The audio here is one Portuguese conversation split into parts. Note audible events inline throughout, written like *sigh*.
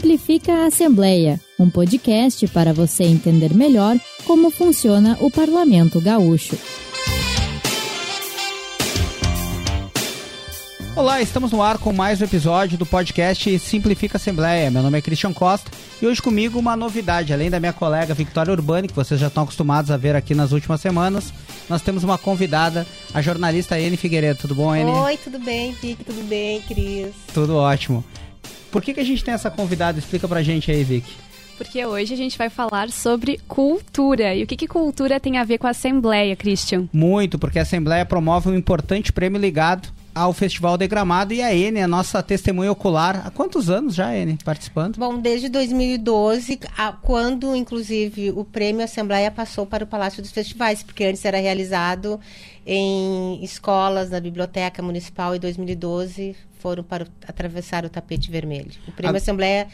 Simplifica a Assembleia, um podcast para você entender melhor como funciona o Parlamento Gaúcho. Olá, estamos no ar com mais um episódio do podcast Simplifica a Assembleia. Meu nome é Christian Costa e hoje comigo uma novidade. Além da minha colega Victoria Urbani, que vocês já estão acostumados a ver aqui nas últimas semanas, nós temos uma convidada, a jornalista Ene Figueiredo. Tudo bom, Ene? Oi, tudo bem, Vic? Tudo bem, Cris? Tudo ótimo. Por que, que a gente tem essa convidada? Explica pra gente aí, Vic. Porque hoje a gente vai falar sobre cultura. E o que, que cultura tem a ver com a Assembleia, Christian? Muito, porque a Assembleia promove um importante prêmio ligado ao Festival de Gramado e a Ene, a nossa testemunha ocular. Há quantos anos já, Ene, participando? Bom, desde 2012, quando, inclusive, o prêmio Assembleia passou para o Palácio dos Festivais, porque antes era realizado em escolas, na Biblioteca Municipal, em 2012 foram para o, atravessar o tapete vermelho. O Prêmio a... Assembleia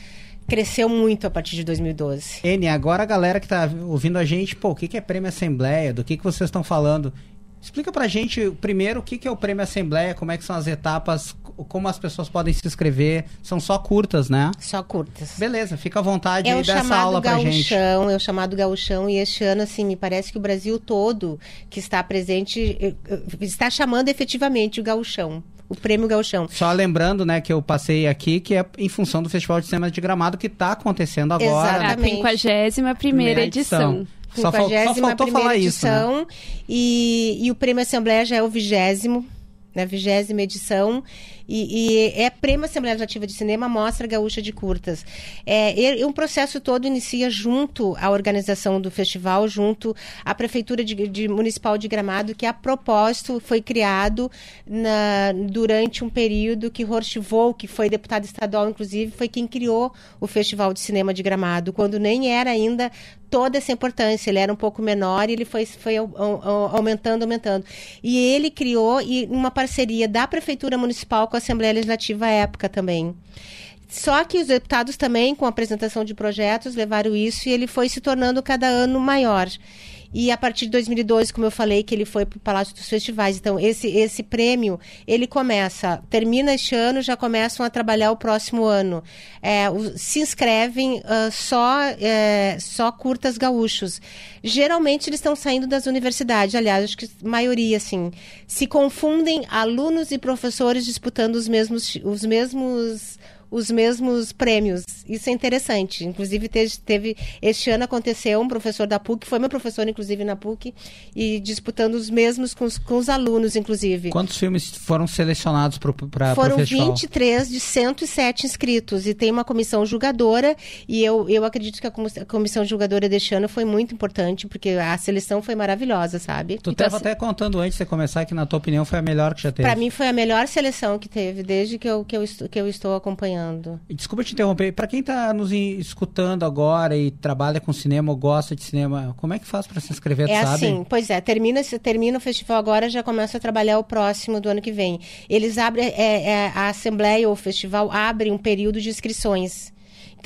cresceu muito a partir de 2012. Ene, agora a galera que está ouvindo a gente, pô, o que, que é Prêmio Assembleia? Do que, que vocês estão falando? Explica pra gente, primeiro, o que, que é o Prêmio Assembleia, como é que são as etapas, como as pessoas podem se inscrever. São só curtas, né? Só curtas. Beleza, fica à vontade é aí dessa aula pra gente. É o chamado gauchão, e este ano, assim, me parece que o Brasil todo que está presente eh, eh, está chamando efetivamente o gauchão o Prêmio Gauchão. Só lembrando, né, que eu passei aqui, que é em função do Festival de Cinema de Gramado que está acontecendo agora. Exatamente. A 51 primeira edição. Só, fal só faltou falar edição, isso, né? e, e o Prêmio Assembleia já é o vigésimo, na né, vigésima edição. E, e, é Prêmio Assembleia Legislativa de Cinema Mostra Gaúcha de Curtas. É, e, um processo todo inicia junto à organização do festival, junto à Prefeitura de, de Municipal de Gramado, que a propósito foi criado na, durante um período que Horst que foi deputado estadual, inclusive, foi quem criou o Festival de Cinema de Gramado, quando nem era ainda toda essa importância. Ele era um pouco menor e ele foi, foi aumentando, aumentando. E ele criou e uma parceria da Prefeitura Municipal com a Assembleia Legislativa à época também. Só que os deputados também, com a apresentação de projetos, levaram isso e ele foi se tornando cada ano maior. E a partir de 2012, como eu falei, que ele foi para o Palácio dos Festivais. Então, esse, esse prêmio, ele começa, termina este ano, já começam a trabalhar o próximo ano. É, o, se inscrevem uh, só, é, só curtas gaúchos. Geralmente, eles estão saindo das universidades. Aliás, acho que a maioria, assim. Se confundem alunos e professores disputando os mesmos, os mesmos os mesmos prêmios. Isso é interessante. Inclusive, teve, teve, este ano aconteceu um professor da PUC, foi meu professor, inclusive, na PUC, e disputando os mesmos com os, com os alunos, inclusive. Quantos filmes foram selecionados para o festival? Foram 23 de 107 inscritos, e tem uma comissão julgadora, e eu, eu acredito que a comissão julgadora deste ano foi muito importante, porque a seleção foi maravilhosa, sabe? Tu estava então, assim, até contando antes de você começar que, na tua opinião, foi a melhor que já teve. Para mim, foi a melhor seleção que teve, desde que eu, que eu, que eu estou acompanhando acompanhando. Desculpa te interromper. Para quem está nos escutando agora e trabalha com cinema ou gosta de cinema, como é que faz para se inscrever? É assim, pois é. Termina, termina o festival agora, já começa a trabalhar o próximo do ano que vem. Eles abrem, é, é, a assembleia ou o festival abre um período de inscrições.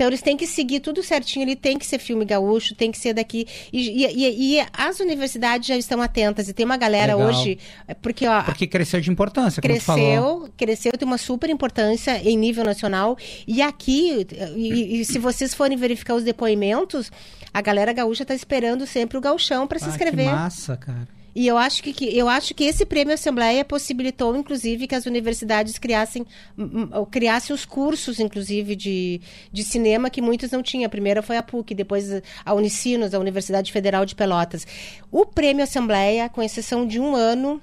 Então eles têm que seguir tudo certinho, ele tem que ser filme gaúcho, tem que ser daqui. E, e, e as universidades já estão atentas. E tem uma galera Legal. hoje. Porque, ó, porque cresceu de importância, Cresceu, cresceu, tem uma super importância em nível nacional. E aqui, e, e se vocês forem verificar os depoimentos, a galera gaúcha está esperando sempre o galchão para se ah, inscrever. Que massa, cara. E eu acho que, que, eu acho que esse prêmio Assembleia possibilitou, inclusive, que as universidades criassem, criassem os cursos, inclusive, de, de cinema que muitos não tinham. A primeira foi a PUC, depois a Unicinos, a Universidade Federal de Pelotas. O prêmio Assembleia, com exceção de um ano,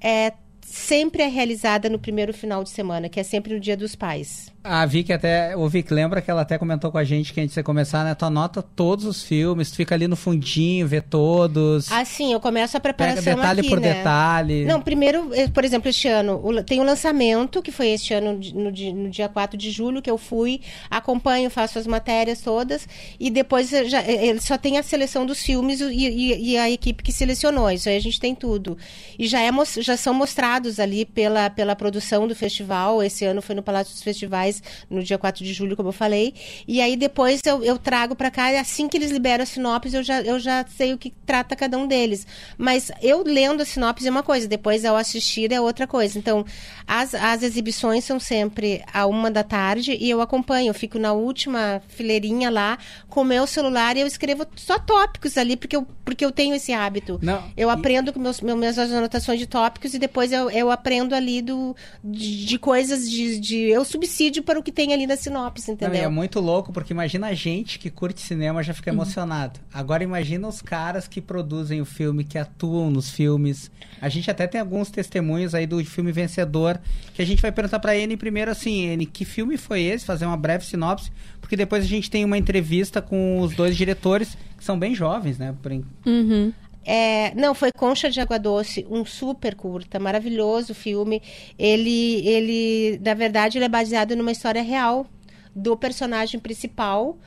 é, sempre é realizada no primeiro final de semana, que é sempre no Dia dos Pais. A Vicky até, o Vic lembra que ela até comentou com a gente que antes de você começar, né? Tu anota todos os filmes, tu fica ali no fundinho, vê todos. Ah, sim, eu começo a preparação Pega detalhe aqui, por né? detalhe. Não, primeiro, eh, por exemplo, este ano, tem o lançamento, que foi este ano, no, no dia 4 de julho, que eu fui, acompanho, faço as matérias todas, e depois já, eh, ele só tem a seleção dos filmes e, e, e, a equipe que selecionou. Isso aí a gente tem tudo. E já, é, já são mostrados ali pela, pela produção do festival, esse ano foi no Palácio dos Festivais, no dia 4 de julho, como eu falei. E aí depois eu, eu trago para cá, assim que eles liberam a sinopse, eu já, eu já sei o que trata cada um deles. Mas eu lendo a sinopse é uma coisa, depois ao assistir é outra coisa. Então, as, as exibições são sempre a uma da tarde e eu acompanho, eu fico na última fileirinha lá com o meu celular e eu escrevo só tópicos ali, porque eu, porque eu tenho esse hábito. Não, eu e- aprendo com meus, meus, minhas anotações de tópicos e depois eu, eu aprendo ali do, de, de coisas de, de. Eu subsídio para o que tem ali na sinopse, Não, e entendeu? é muito louco, porque imagina a gente que curte cinema já fica emocionado. Agora imagina os caras que produzem o filme, que atuam nos filmes. A gente até tem alguns testemunhos aí do filme vencedor, que a gente vai perguntar pra N primeiro assim, N, que filme foi esse? Fazer uma breve sinopse, porque depois a gente tem uma entrevista com os dois diretores, que são bem jovens, né? por Uhum. É, não, foi Concha de Água Doce, um super curta, maravilhoso filme. Ele, ele, na verdade, ele é baseado numa história real do personagem principal.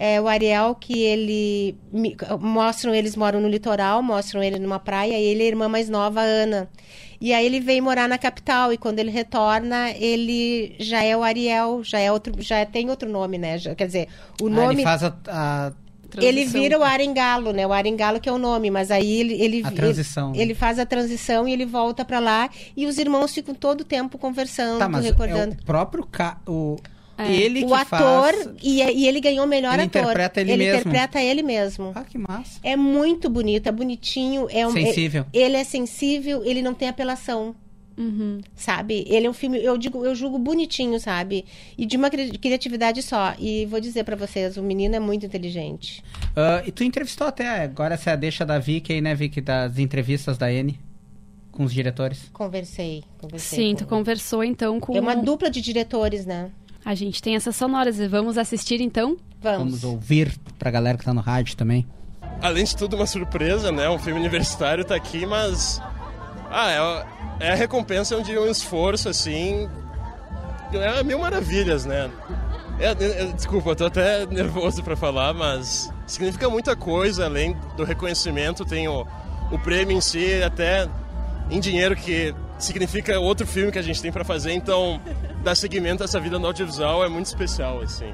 É, o Ariel, que ele mostram, eles moram no litoral, mostram ele numa praia, e ele é a irmã mais nova, Ana. E aí ele veio morar na capital, e quando ele retorna, ele já é o Ariel, já é outro, já tem outro nome, né? Já- quer dizer, o Ah, nome ele faz a, a- ele Transição. vira o Arengalo, né? O Arengalo que é o nome, mas aí ele ele, A transição, ele, né? ele faz a transição e ele volta pra lá e os irmãos ficam todo o tempo conversando, Tá, mas recordando. é o próprio ca... o É. ele o que ator faz... e, e ele ganhou o melhor Ele ator. interpreta ele ele mesmo. interpreta ele mesmo. Ah, que massa. É muito bonito, é bonitinho, é um Sensível. é- ele é sensível, ele não tem apelação. Uhum. Sabe? Ele é um filme, eu digo, eu julgo bonitinho, sabe? E de uma cri- criatividade só. E vou dizer pra vocês, o menino é muito inteligente. Ah, e tu entrevistou até agora essa é a deixa da Vicky aí, né, Vicky, das entrevistas da N com os diretores. Conversei, conversei. Sim, com- tu conversou então com. É uma dupla de diretores, né? A gente tem essas sonoras. Vamos assistir então? Vamos. Vamos ouvir pra galera que tá no rádio também. além de tudo, uma surpresa, né? Um filme universitário tá aqui, mas. Ah, é, a- é a recompensa de um esforço, assim. É mil maravilhas, né? É, é, é, desculpa, eu tô até nervoso pra falar, mas significa muita coisa, além do reconhecimento, tem o, o prêmio em si, até em dinheiro, que significa outro filme que a gente tem pra fazer, então dar seguimento a essa vida no audiovisual é muito especial, assim.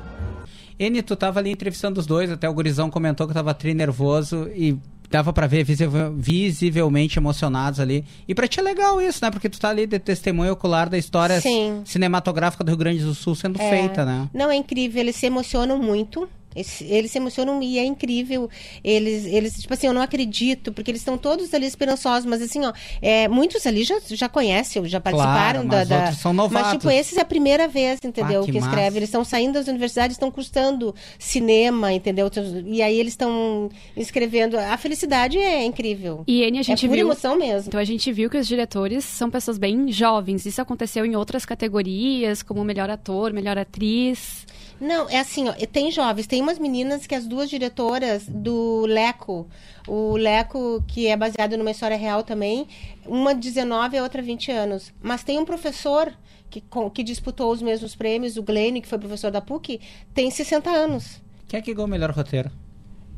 N, tu tava ali entrevistando os dois, até o gurizão comentou que tava tri nervoso e dava pra ver visivel- visivelmente emocionados ali. E pra ti é legal isso, né? Porque tu tá ali de testemunho ocular da história Sim. cinematográfica do Rio Grande do Sul sendo É. feita, né? Não, é incrível, eles se emocionam muito. Eles se emocionam e é incrível. Eles, eles, tipo assim, eu não acredito, porque eles estão todos ali esperançosos, mas assim, ó, é, muitos ali já, já conhecem, já participaram mas da, da- outros são novatos. Mas, tipo, esses é a primeira vez, entendeu? Ah, que que escreve. Eles estão saindo das universidades, estão cursando cinema, entendeu? E aí eles estão escrevendo. A felicidade é incrível. E N, a é gente pura viu. emoção mesmo. Então a gente viu que os diretores são pessoas bem jovens. Isso aconteceu em outras categorias, como melhor ator, melhor atriz. Não, é assim, ó, tem jovens, tem umas meninas que as duas diretoras do Leco, o Leco, que é baseado numa história real também, uma 19 e a outra 20 anos. Mas tem um professor que, com- que disputou os mesmos prêmios, o Glenn, que foi professor da PUC, tem 60 anos. Quem é que ganhou o melhor roteiro?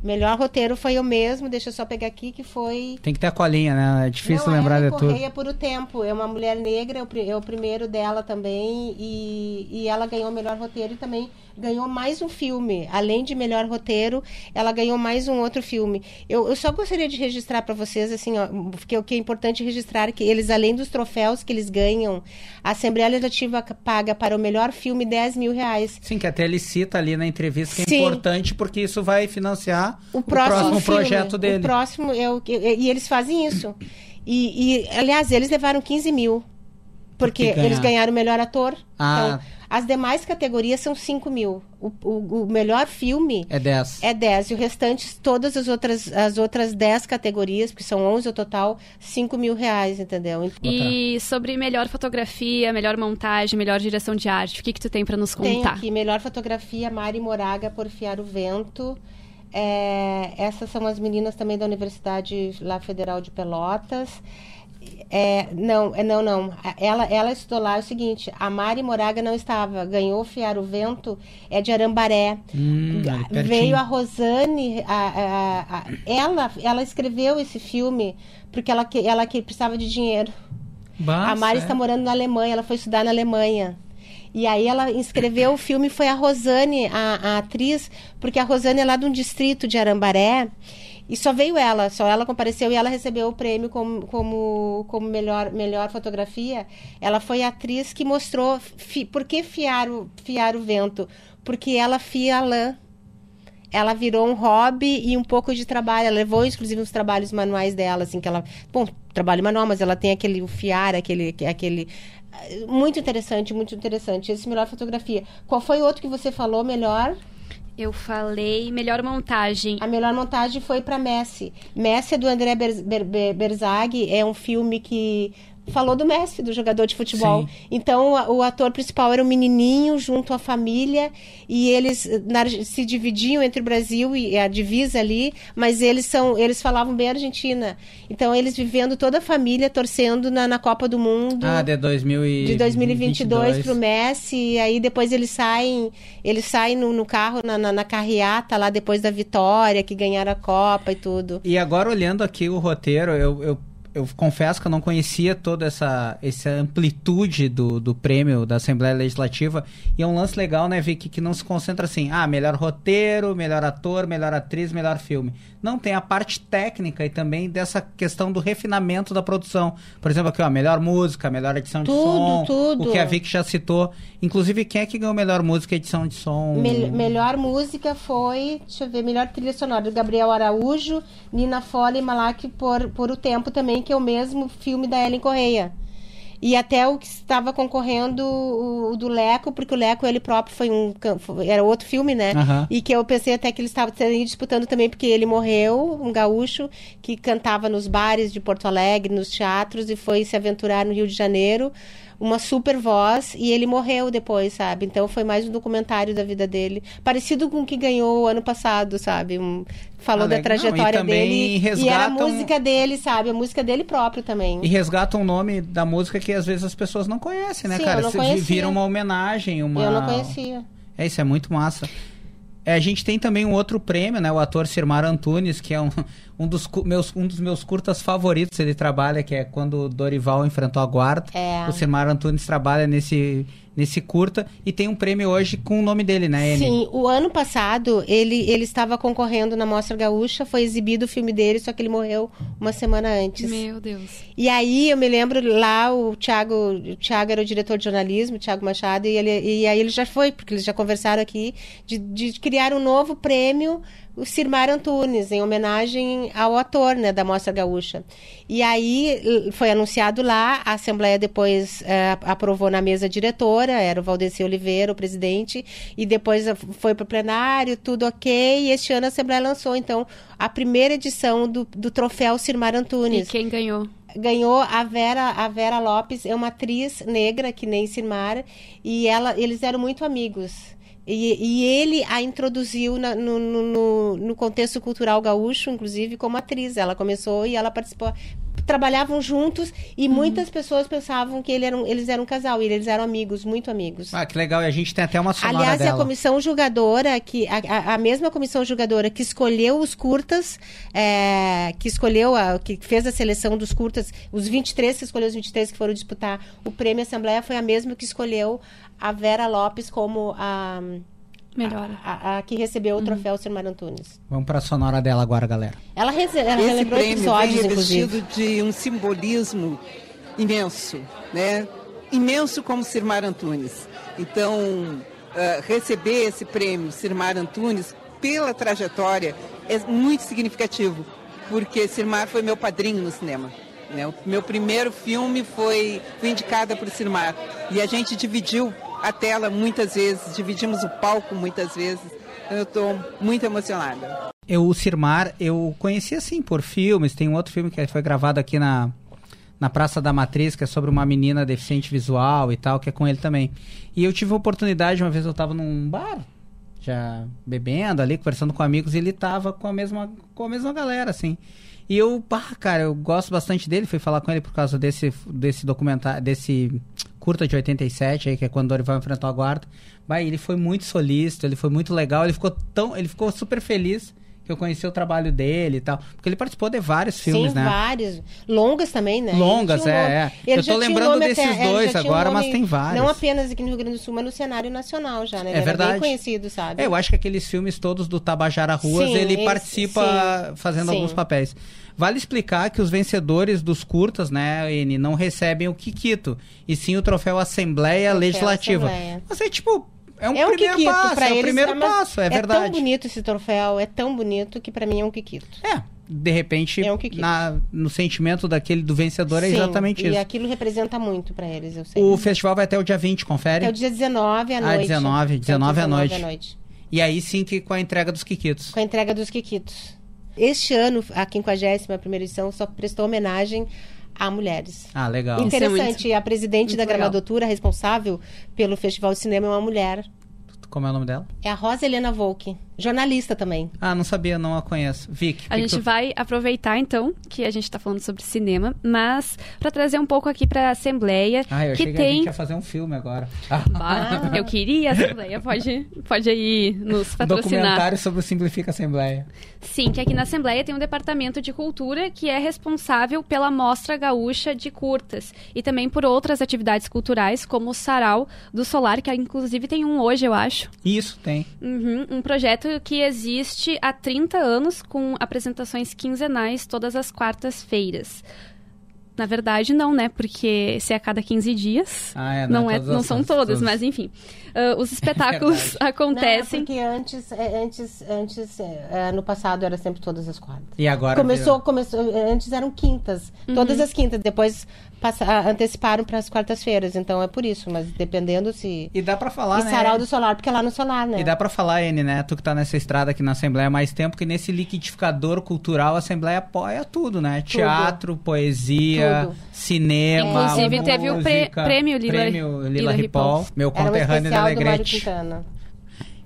Melhor roteiro foi eu mesmo, deixa eu só pegar aqui, que foi Tem que ter a colinha, né? É difícil não, lembrar ela de tudo. Correia por o tempo. É uma mulher negra, é é o primeiro dela também. E, e ela ganhou o melhor roteiro e também ganhou mais um filme. Além de melhor roteiro, ela ganhou mais um outro filme. Eu, eu só gostaria de registrar para vocês, assim, ó, porque o que é importante registrar é que eles, além dos troféus que eles ganham, a Assembleia Legislativa paga para o melhor filme 10 mil reais. Sim, que até ele cita ali na entrevista que é Sim. importante porque isso vai financiar o próximo, filme, projeto dele. O próximo é o que- e eles fazem isso. E, e, aliás, eles levaram 15 mil. Porque eles ganharam o melhor ator. Ah. Então, as demais categorias são 5 mil. O, o, o melhor filme É 10. é 10. E o restante, todas as outras, as outras 10 categorias, porque são 11 ao total, 5 mil reais, entendeu? Então, E sobre melhor fotografia, melhor montagem, melhor direção de arte, o que, que tu tem pra nos Tem contar? aqui, melhor fotografia, Mari Moraga, Porfiar o Vento. É, essas são as meninas também da Universidade lá Federal de Pelotas. É, não, é, não, não. Ela, ela estudou lá é o seguinte: a Mari Moraga não estava, ganhou Fiar o Vento, é de Arambaré. Hum. Veio a Rosane, a, a- a- ela, ela escreveu esse filme porque ela, ela que precisava de dinheiro. Bah, A Mari está morando na Alemanha, ela foi estudar na Alemanha. E aí ela inscreveu o filme, foi a Rosane, a, a atriz, porque a Rosane é lá de um distrito de Arambaré. E só veio ela, só ela compareceu e ela recebeu o prêmio como, como, como melhor, melhor fotografia. Ela foi a atriz que mostrou fi, por que fiar o, fiar o vento. Porque ela fia a lã. Ela virou um hobby e um pouco de trabalho. Ela levou, inclusive, os trabalhos manuais dela, assim, que ela. Bom, trabalho manual, mas ela tem aquele o fiar, aquele. aquele muito interessante, muito interessante. Esse melhor fotografia. Qual foi o outro que você falou melhor? Eu falei melhor montagem. A melhor montagem foi para Messi. Messi é do André Ber Ber Berzag, é um filme que falou do Messi, do jogador de futebol. Sim. Então, o, ator principal era um menininho junto à família e eles na, se dividiam entre o Brasil e a divisa ali, mas eles são, eles falavam bem Argentina. Então, eles vivendo toda a família torcendo na, na Copa do Mundo. Ah, de 2000 e... de 2022 para o Messi. E aí depois eles saem, eles saem no, no carro na, na, na carreata lá depois da vitória, que ganharam a Copa e tudo. E agora olhando aqui o roteiro, eu, eu eu confesso que eu não conhecia toda essa, essa amplitude do, do prêmio da Assembleia Legislativa. E é um lance legal, né, Vicky, que não se concentra assim, ah, melhor roteiro, melhor ator, melhor atriz, melhor filme. Não, tem a parte técnica e também dessa questão do refinamento da produção. Por exemplo, aqui, ó, melhor música, melhor edição tudo, de som. Tudo. O que a Vicky já citou. Inclusive, quem é que ganhou melhor música e edição de som? Mel melhor música foi, deixa eu ver, melhor trilha sonora do Gabriel Araújo, Nina Fole e Malak por, por O Tempo também, que é o mesmo filme da Ellen Correia. E até o que estava concorrendo o, o, do Leco, porque o Leco ele próprio foi um era outro filme, né? Uhum. E que eu pensei até que ele estava disputando também porque ele morreu, um gaúcho que cantava nos bares de Porto Alegre, nos teatros e foi se aventurar no Rio de Janeiro uma super voz e ele morreu depois, sabe? Então foi mais um documentário da vida dele, parecido com o que ganhou ano passado, sabe? Um, falou ah, da trajetória Não, e dele resgatam... e era a música dele, sabe? A música dele próprio também. E resgata um nome da música que às vezes as pessoas não conhecem, né, Sim, cara? Eu não conhecia. Vira uma homenagem, uma Eu não conhecia. É, isso é muito massa. É, a gente tem também um outro prêmio, né? O ator Sirmar Antunes, que é um, um, dos, meus, um dos meus curtas favoritos. Ele trabalha, que é quando o Dorival enfrentou a guarda. É. O Sirmar Antunes trabalha nesse nesse curta e tem um prêmio hoje com o nome dele, né, Anne? Sim, o ano passado ele, ele estava concorrendo na Mostra Gaúcha, foi exibido o filme dele, só que ele morreu uma semana antes. Meu Deus. E aí eu me lembro lá, o Thiago, o Thiago era o diretor de jornalismo, o Thiago Machado, e, ele, e aí ele já foi, porque eles já conversaram aqui, de, de criar um novo prêmio o Sirmar Antunes, em homenagem ao ator né, da Mostra Gaúcha. E aí foi anunciado lá, a Assembleia depois é, aprovou na mesa diretora, era o Valdeci Oliveira, o presidente, e depois foi para o plenário, tudo ok, e este ano a Assembleia lançou, então, a primeira edição do, do troféu Sirmar Antunes. E quem ganhou? ganhou a Vera, a Vera Lopes, é uma atriz negra que nem Sirmar, e ela, eles eram muito amigos. E, e, ele a introduziu na, no, no, no, contexto cultural gaúcho, inclusive como atriz. Ela começou e ela participou. Trabalhavam juntos e uhum. muitas pessoas pensavam que ele era um, eles eram um casal e eles eram amigos, muito amigos. Ah, que legal. E a gente tem até uma sonora Aliás, dela. a comissão julgadora, que, a, a, mesma comissão julgadora que escolheu os curtas, é, que escolheu, a, que fez a seleção dos curtas, os 23, que escolheu os 23 que foram disputar o prêmio Assembleia, foi a mesma que escolheu a Vera Lopes como a. Melhor. A, a, a, que recebeu o uhum. troféu uhum. Sirmar Antunes. Vamos para a sonora dela agora, galera. Ela, rece... ela Esse relembrou prêmio episódios, vem inclusive. de um simbolismo imenso, né? Imenso como Sirmar Antunes. Então, uh, receber esse prêmio Sirmar Antunes pela trajetória é muito significativo, porque Sirmar foi meu padrinho no cinema. Né? O meu primeiro filme foi, foi indicada por Sirmar e a gente dividiu a tela muitas vezes, dividimos o palco muitas vezes. Eu estou muito emocionada. Eu, o Sirmar, eu conheci assim por filmes. Tem um outro filme que foi gravado aqui na, na Praça da Matriz, que é sobre uma menina deficiente visual e tal, que é com ele também. E eu tive a oportunidade, uma vez eu estava num bar, já bebendo ali, conversando com amigos, e ele estava com a mesma, com a mesma galera, assim. E eu, pá, cara, eu gosto bastante dele, fui falar com ele por causa desse, desse documentário, desse curta de 87 aí, que é quando Dorival enfrentou a guarda. Bah, ele foi muito solícito, ele foi muito legal, ele ficou tão, ele ficou super feliz que eu conheci o trabalho dele e tal. Porque ele participou de vários filmes, Sim, né? vários. Longas também, né? Longas, um é, nome- é. Eu tô lembrando nome desses até- ele dois tinha um agora, mas nome tem vários. Não apenas aqui no Rio Grande do Sul, mas no cenário nacional já, né? É ele era verdade. bem conhecido, sabe? É, eu acho que aqueles filmes todos do Tabajara Ruas, Sim, ele participa sim, fazendo alguns papéis. Vale explicar que os vencedores dos curtas, né, N, não recebem o Kikito, e sim o troféu Assembleia Troféu Legislativa. Assembleia. Mas é tipo, é um É um primeiro Kikito passo, é o primeiro mas passo, é, É tão verdade. bonito esse troféu, é tão bonito que pra mim é um Kikito. É, de repente, É um na- no sentimento daquele do vencedor é Sim, exatamente e isso. aquilo representa muito pra eles, eu sei. O festival vai até o dia 20, confere? É o dia 19 à Ah, noite. 19, É o 19 à noite. noite. E aí sim que com a entrega dos Kikitos. Com a entrega dos Kikitos. Este ano, a 51 primeira edição só prestou homenagem a mulheres. Ah, legal. Isso é Interessante, a presidente muito da legal. gramadotura responsável pelo Festival de Cinema é uma mulher. Como é o nome dela? É a Rosa Helena Volk, jornalista também. Ah, não sabia, não a conheço. Vic, A gente tu- vai aproveitar então que a gente está falando sobre cinema, mas para trazer um pouco aqui para a Assembleia, Ah, eu achei que que a gente tem ia fazer um filme agora. Ah, Bah, eu queria a Assembleia, pode, pode aí nos um patrocinar. documentário sobre o Simplifica Assembleia. Sim, que aqui na Assembleia tem um departamento de cultura que é responsável pela Mostra Gaúcha de Curtas e também por outras atividades culturais, como o Sarau do Solar, que inclusive tem um hoje, eu acho. Isso, tem. Uhum, um projeto que existe há 30 anos, com apresentações quinzenais todas as quartas-feiras. Na verdade, não, né? Porque se é a cada 15 dias. Ah, é, não, não é é, todas não as são todas, todas. mas enfim. Ah, os *laughs* espetáculos Não, acontecem. é porque antes, é, antes, antes é, é, no passado era sempre todas as quartas. E agora. Começou, virou- começou, é, antes eram quintas, todas as quintas, depois passa, anteciparam para as quartas-feiras, então é por isso, mas dependendo se... E dá pra falar, e né? Sarau do Solar, porque é lá no Solar, né? E dá pra falar, N, né? Tu que tá nessa estrada aqui na Assembleia há mais tempo, que nesse liquidificador cultural a Assembleia apoia tudo, né? Teatro, poesia, Tudo. Cinema, Inclusive, música, teve o pre- prêmio Lila- prêmio Lila, Lila Ripoll, Ripoll. meu conterrâneo Mário Alegrete.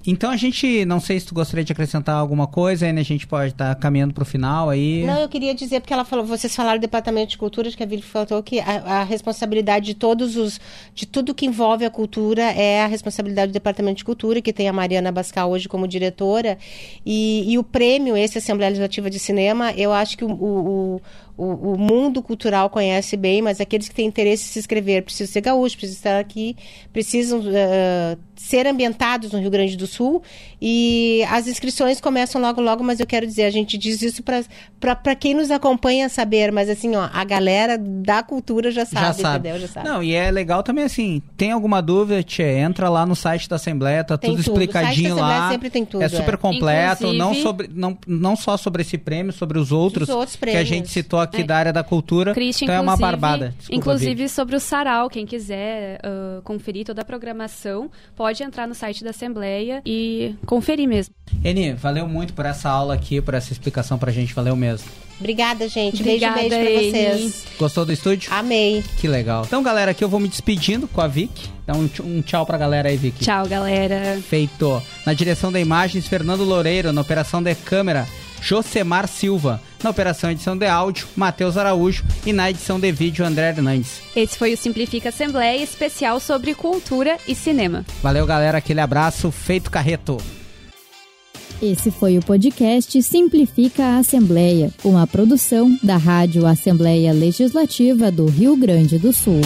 Então a gente, não sei se tu gostaria de acrescentar alguma coisa, N, a gente pode estar caminhando pro final aí. Não, eu queria dizer, porque ela falou, vocês falaram do departamento de cultura, acho que a Vivi falou que a, a responsabilidade de todos os, de tudo que envolve a cultura é a responsabilidade do departamento de cultura, que tem a Mariana Bascal hoje como diretora, e, e o prêmio, esse Assembleia Legislativa de Cinema, eu acho que o, o, o, o mundo cultural conhece bem, mas aqueles que têm interesse em se inscrever precisam ser gaúchos, precisam estar aqui, precisam eh, ser ambientados no Rio Grande do Sul e as inscrições começam logo logo, mas eu quero dizer, a gente diz isso para quem nos acompanha saber, mas assim, ó, a galera da cultura já sabe, já sabe. entendeu? Já sabe. Não, e é legal também assim, tem alguma dúvida, tchê, entra lá no site da Assembleia, tá Tem tudo tudo. O site explicadinho da Assembleia lá. sempre tem tudo, é super é. completo, não, Inclusive- sobre, não, não só sobre esse prêmio, sobre os outros, Os outros que a gente citou aqui É. da área da cultura. Christian, então é uma inclusive- barbada. Desculpa, inclusive Vivi. sobre o Sarau, quem quiser ah, conferir toda a programação, pode entrar no site da Assembleia e conferir mesmo. Eni, valeu muito por essa aula aqui, por essa explicação pra gente, valeu mesmo. Obrigada, gente. Obrigada, beijo, beijo pra vocês. Gostou do estúdio? Amei. Que legal. Então, galera, aqui eu vou me despedindo com a Vic. Dá um, tch- um tchau pra galera aí, Vic. Tchau, galera. Feito. Na direção da imagens, Fernando Loureiro. Na operação de câmera, Josemar Silva. Na operação edição de áudio, Matheus Araújo. E na edição de vídeo, André Hernandes. Esse foi o Simplifica Assembleia especial sobre cultura e cinema. Valeu, galera. Aquele abraço. Feito carreto. Esse foi o podcast Simplifica a Assembleia, uma produção da Rádio Assembleia Legislativa do Rio Grande do Sul.